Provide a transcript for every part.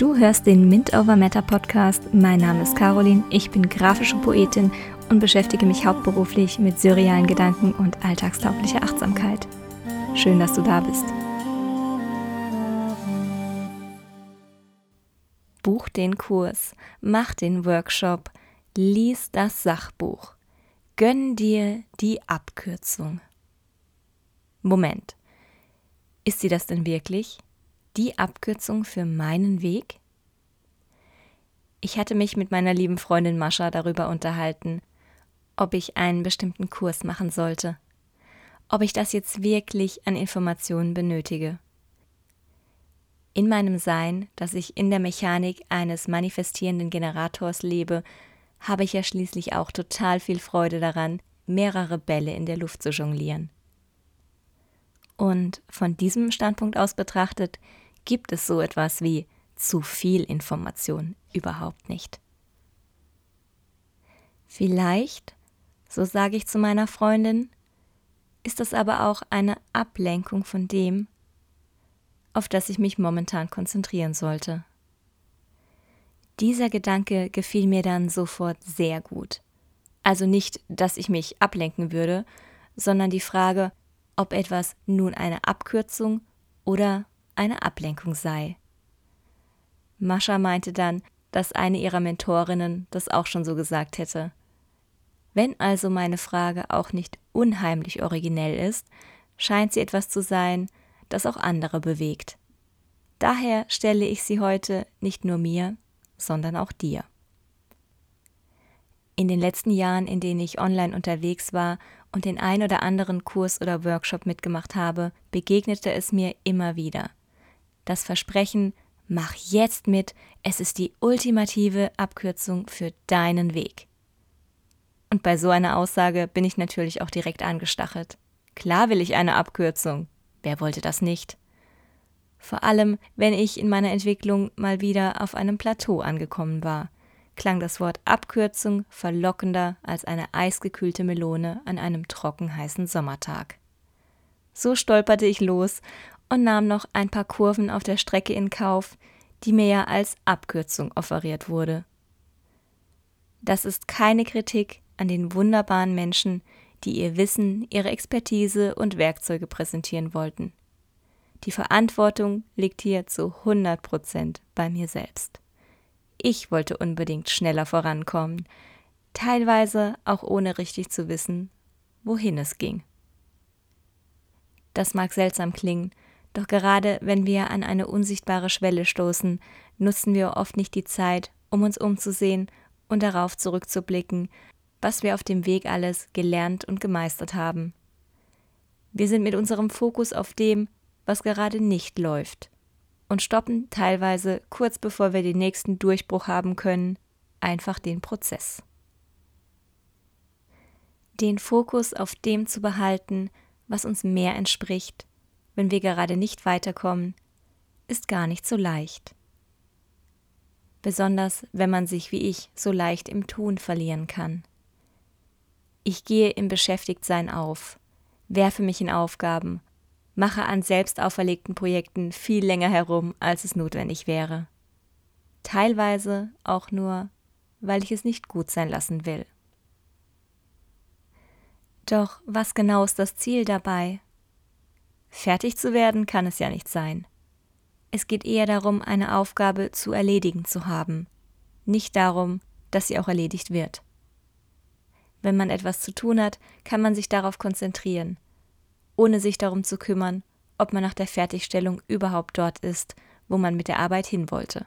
Du hörst den Mint Over Matter Podcast. Mein Name ist Caroline, ich bin grafische Poetin und beschäftige mich hauptberuflich mit surrealen Gedanken und alltagstauglicher Achtsamkeit. Schön, dass du da bist. Buch den Kurs, mach den Workshop, lies das Sachbuch, gönn dir die Abkürzung. Moment, ist sie das denn wirklich? Die Abkürzung für meinen Weg? Ich hatte mich mit meiner lieben Freundin Mascha darüber unterhalten, ob ich einen bestimmten Kurs machen sollte, ob ich das jetzt wirklich an Informationen benötige. In meinem Sein, dass ich in der Mechanik eines manifestierenden Generators lebe, habe ich ja schließlich auch total viel Freude daran, mehrere Bälle in der Luft zu jonglieren. Und von diesem Standpunkt aus betrachtet, gibt es so etwas wie zu viel Information überhaupt nicht. Vielleicht, so sage ich zu meiner Freundin, ist das aber auch eine Ablenkung von dem, auf das ich mich momentan konzentrieren sollte. Dieser Gedanke gefiel mir dann sofort sehr gut. Also nicht, dass ich mich ablenken würde, sondern die Frage, ob etwas nun eine Abkürzung oder eine Ablenkung sei. Mascha meinte dann, dass eine ihrer Mentorinnen das auch schon so gesagt hätte. Wenn also meine Frage auch nicht unheimlich originell ist, scheint sie etwas zu sein, das auch andere bewegt. Daher stelle ich sie heute nicht nur mir, sondern auch dir. In den letzten Jahren, in denen ich online unterwegs war und den ein oder anderen Kurs oder Workshop mitgemacht habe, begegnete es mir immer wieder das Versprechen, mach jetzt mit, es ist die ultimative Abkürzung für deinen Weg. Und bei so einer Aussage bin ich natürlich auch direkt angestachelt. Klar will ich eine Abkürzung. Wer wollte das nicht? Vor allem, wenn ich in meiner Entwicklung mal wieder auf einem Plateau angekommen war, klang das Wort Abkürzung verlockender als eine eisgekühlte Melone an einem trockenheißen Sommertag. So stolperte ich los und nahm noch ein paar Kurven auf der Strecke in Kauf, die mir ja als Abkürzung offeriert wurde. Das ist keine Kritik an den wunderbaren Menschen, die ihr Wissen, ihre Expertise und Werkzeuge präsentieren wollten. Die Verantwortung liegt hier zu 100 Prozent bei mir selbst. Ich wollte unbedingt schneller vorankommen, teilweise auch ohne richtig zu wissen, wohin es ging. Das mag seltsam klingen, doch gerade wenn wir an eine unsichtbare Schwelle stoßen, nutzen wir oft nicht die Zeit, um uns umzusehen und darauf zurückzublicken, was wir auf dem Weg alles gelernt und gemeistert haben. Wir sind mit unserem Fokus auf dem, was gerade nicht läuft, und stoppen teilweise kurz bevor wir den nächsten Durchbruch haben können, einfach den Prozess. Den Fokus auf dem zu behalten, was uns mehr entspricht, wenn wir gerade nicht weiterkommen, ist gar nicht so leicht. Besonders wenn man sich wie ich so leicht im Tun verlieren kann. Ich gehe im Beschäftigtsein auf, werfe mich in Aufgaben, mache an selbst auferlegten Projekten viel länger herum, als es notwendig wäre. Teilweise auch nur, weil ich es nicht gut sein lassen will. Doch was genau ist das Ziel dabei? Fertig zu werden kann es ja nicht sein. Es geht eher darum, eine Aufgabe zu erledigen zu haben, nicht darum, dass sie auch erledigt wird. Wenn man etwas zu tun hat, kann man sich darauf konzentrieren, ohne sich darum zu kümmern, ob man nach der Fertigstellung überhaupt dort ist, wo man mit der Arbeit hin wollte.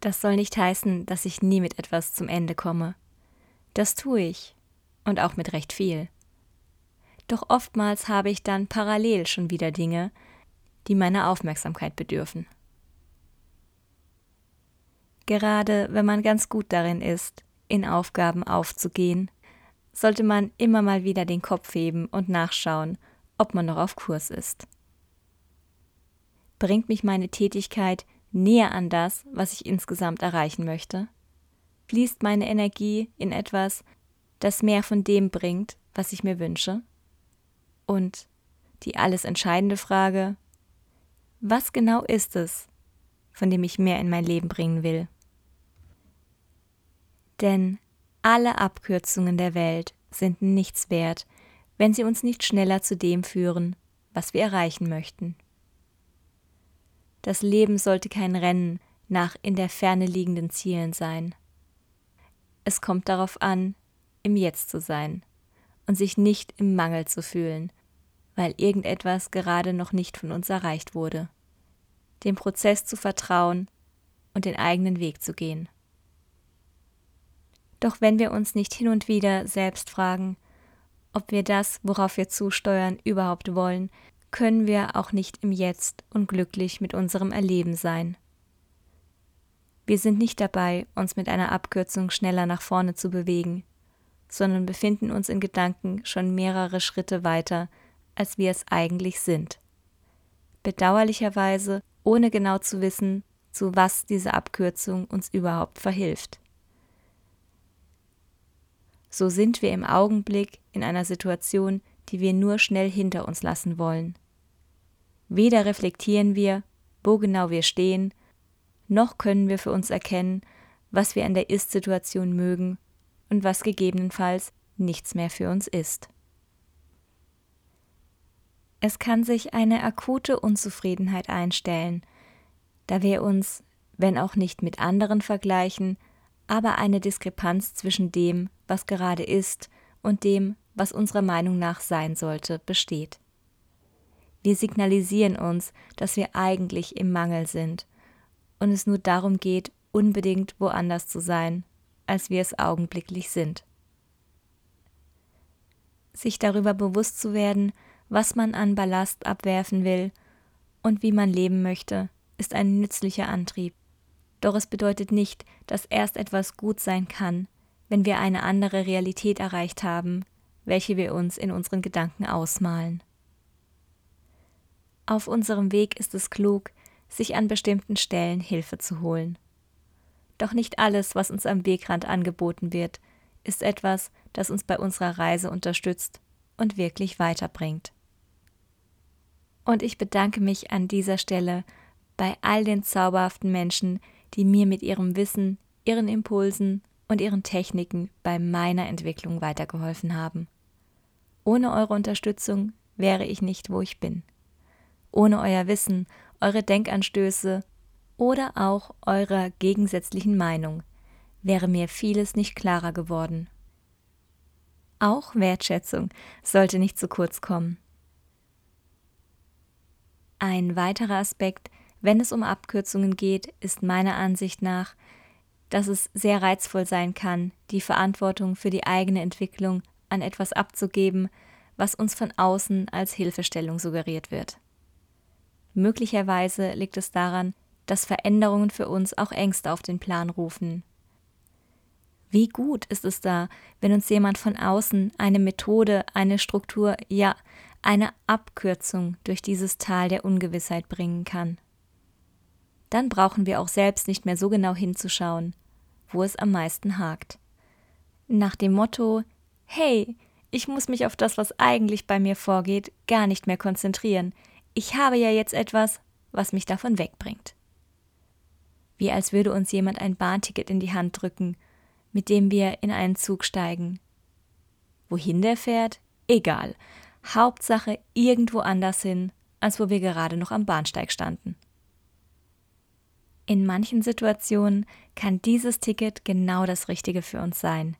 Das soll nicht heißen, dass ich nie mit etwas zum Ende komme. Das tue ich, und auch mit recht viel doch oftmals habe ich dann parallel schon wieder Dinge, die meiner Aufmerksamkeit bedürfen. Gerade wenn man ganz gut darin ist, in Aufgaben aufzugehen, sollte man immer mal wieder den Kopf heben und nachschauen, ob man noch auf Kurs ist. Bringt mich meine Tätigkeit näher an das, was ich insgesamt erreichen möchte? Fließt meine Energie in etwas, das mehr von dem bringt, was ich mir wünsche? Und die alles entscheidende Frage, was genau ist es, von dem ich mehr in mein Leben bringen will? Denn alle Abkürzungen der Welt sind nichts wert, wenn sie uns nicht schneller zu dem führen, was wir erreichen möchten. Das Leben sollte kein Rennen nach in der Ferne liegenden Zielen sein. Es kommt darauf an, im Jetzt zu sein und sich nicht im Mangel zu fühlen, weil irgendetwas gerade noch nicht von uns erreicht wurde. Dem Prozess zu vertrauen und den eigenen Weg zu gehen. Doch wenn wir uns nicht hin und wieder selbst fragen, ob wir das, worauf wir zusteuern, überhaupt wollen, können wir auch nicht im Jetzt und glücklich mit unserem Erleben sein. Wir sind nicht dabei, uns mit einer Abkürzung schneller nach vorne zu bewegen, sondern befinden uns in Gedanken schon mehrere Schritte weiter, als wir es eigentlich sind. Bedauerlicherweise, ohne genau zu wissen, zu was diese Abkürzung uns überhaupt verhilft so sind wir im Augenblick in einer Situation, die wir nur schnell hinter uns lassen wollen. Weder reflektieren wir, wo genau wir stehen, noch können wir für uns erkennen, was wir an der Ist-Situation mögen und was gegebenenfalls nichts mehr für uns ist. Es kann sich eine akute Unzufriedenheit einstellen, da wir uns, wenn auch nicht mit anderen vergleichen, aber eine Diskrepanz zwischen dem, was gerade ist, und dem, was unserer Meinung nach sein sollte, besteht. Wir signalisieren uns, dass wir eigentlich im Mangel sind und es nur darum geht, unbedingt woanders zu sein, als wir es augenblicklich sind. Sich darüber bewusst zu werden, was man an Ballast abwerfen will und wie man leben möchte, ist ein nützlicher Antrieb. Doch es bedeutet nicht, dass erst etwas gut sein kann, wenn wir eine andere Realität erreicht haben, welche wir uns in unseren Gedanken ausmalen. Auf unserem Weg ist es klug, sich an bestimmten Stellen Hilfe zu holen. Doch nicht alles, was uns am Wegrand angeboten wird, ist etwas, das uns bei unserer Reise unterstützt und wirklich weiterbringt. Und ich bedanke mich an dieser Stelle bei all den zauberhaften Menschen, die mir mit ihrem Wissen, ihren Impulsen und ihren Techniken bei meiner Entwicklung weitergeholfen haben. Ohne eure Unterstützung wäre ich nicht, wo ich bin. Ohne euer Wissen, eure Denkanstöße oder auch eurer gegensätzlichen Meinung wäre mir vieles nicht klarer geworden. Auch Wertschätzung sollte nicht zu kurz kommen. Ein weiterer Aspekt, wenn es um Abkürzungen geht, ist meiner Ansicht nach, dass es sehr reizvoll sein kann, die Verantwortung für die eigene Entwicklung an etwas abzugeben, was uns von außen als Hilfestellung suggeriert wird. Möglicherweise liegt es daran, dass Veränderungen für uns auch Ängste auf den Plan rufen. Wie gut ist es da, wenn uns jemand von außen eine Methode, eine Struktur, ja, eine Abkürzung durch dieses Tal der Ungewissheit bringen kann dann brauchen wir auch selbst nicht mehr so genau hinzuschauen, wo es am meisten hakt. Nach dem Motto Hey, ich muss mich auf das, was eigentlich bei mir vorgeht, gar nicht mehr konzentrieren. Ich habe ja jetzt etwas, was mich davon wegbringt. Wie als würde uns jemand ein Bahnticket in die Hand drücken, mit dem wir in einen Zug steigen. Wohin der fährt? Egal. Hauptsache irgendwo anders hin, als wo wir gerade noch am Bahnsteig standen. In manchen Situationen kann dieses Ticket genau das Richtige für uns sein.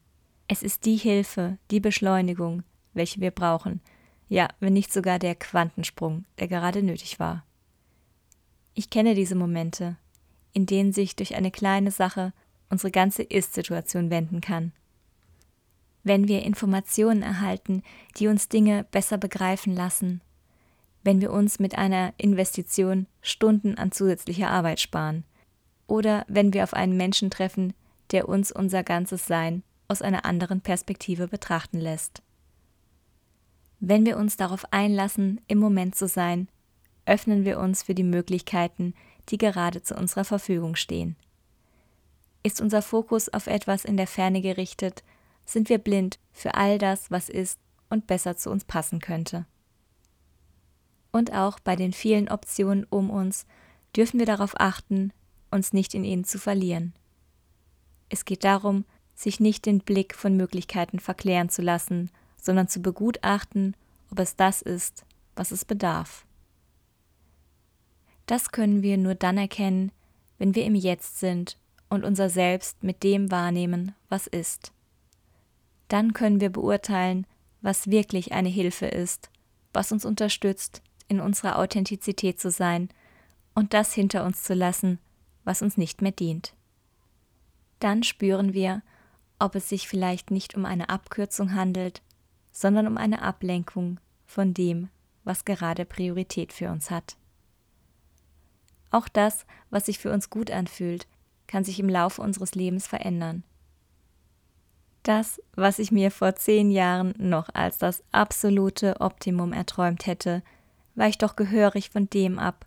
Es ist die Hilfe, die Beschleunigung, welche wir brauchen, ja, wenn nicht sogar der Quantensprung, der gerade nötig war. Ich kenne diese Momente, in denen sich durch eine kleine Sache unsere ganze Ist-Situation wenden kann. Wenn wir Informationen erhalten, die uns Dinge besser begreifen lassen, wenn wir uns mit einer Investition Stunden an zusätzlicher Arbeit sparen, oder wenn wir auf einen Menschen treffen, der uns unser ganzes Sein aus einer anderen Perspektive betrachten lässt. Wenn wir uns darauf einlassen, im Moment zu sein, öffnen wir uns für die Möglichkeiten, die gerade zu unserer Verfügung stehen. Ist unser Fokus auf etwas in der Ferne gerichtet, sind wir blind für all das, was ist und besser zu uns passen könnte. Und auch bei den vielen Optionen um uns dürfen wir darauf achten, uns nicht in ihnen zu verlieren. Es geht darum, sich nicht den Blick von Möglichkeiten verklären zu lassen, sondern zu begutachten, ob es das ist, was es bedarf. Das können wir nur dann erkennen, wenn wir im Jetzt sind und unser Selbst mit dem wahrnehmen, was ist. Dann können wir beurteilen, was wirklich eine Hilfe ist, was uns unterstützt, in unserer Authentizität zu sein und das hinter uns zu lassen, was uns nicht mehr dient. Dann spüren wir, ob es sich vielleicht nicht um eine Abkürzung handelt, sondern um eine Ablenkung von dem, was gerade Priorität für uns hat. Auch das, was sich für uns gut anfühlt, kann sich im Laufe unseres Lebens verändern. Das, was ich mir vor zehn Jahren noch als das absolute Optimum erträumt hätte, weicht doch gehörig von dem ab,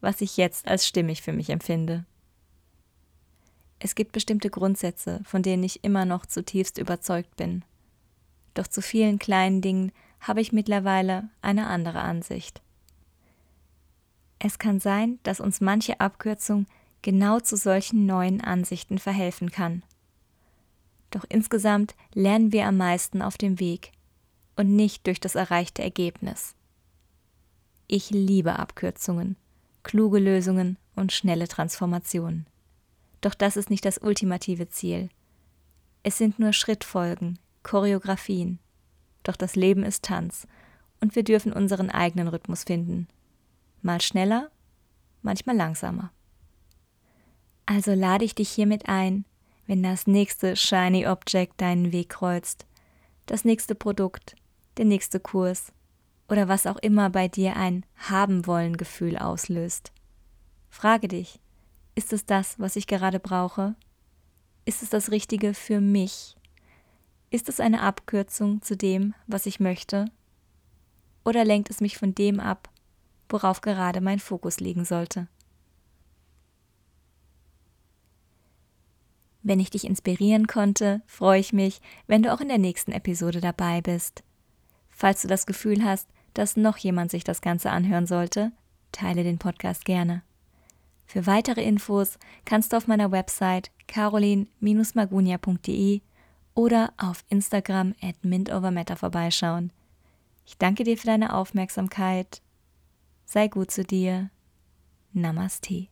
was ich jetzt als stimmig für mich empfinde. Es gibt bestimmte Grundsätze, von denen ich immer noch zutiefst überzeugt bin. Doch zu vielen kleinen Dingen habe ich mittlerweile eine andere Ansicht. Es kann sein, dass uns manche Abkürzung genau zu solchen neuen Ansichten verhelfen kann. Doch insgesamt lernen wir am meisten auf dem Weg und nicht durch das erreichte Ergebnis. Ich liebe Abkürzungen, kluge Lösungen und schnelle Transformationen. Doch das ist nicht das ultimative Ziel. Es sind nur Schrittfolgen, Choreografien. Doch das Leben ist Tanz und wir dürfen unseren eigenen Rhythmus finden. Mal schneller, manchmal langsamer. Also lade ich dich hiermit ein, wenn das nächste Shiny Object deinen Weg kreuzt, das nächste Produkt, der nächste Kurs oder was auch immer bei dir ein haben wollen Gefühl auslöst. Frage dich, ist es das, was ich gerade brauche? Ist es das Richtige für mich? Ist es eine Abkürzung zu dem, was ich möchte? Oder lenkt es mich von dem ab, worauf gerade mein Fokus liegen sollte? Wenn ich dich inspirieren konnte, freue ich mich, wenn du auch in der nächsten Episode dabei bist. Falls du das Gefühl hast, dass noch jemand sich das Ganze anhören sollte, teile den Podcast gerne. Für weitere Infos kannst du auf meiner Website carolin-magunia.de oder auf Instagram at mintovermeta vorbeischauen. Ich danke dir für deine Aufmerksamkeit. Sei gut zu dir. Namaste.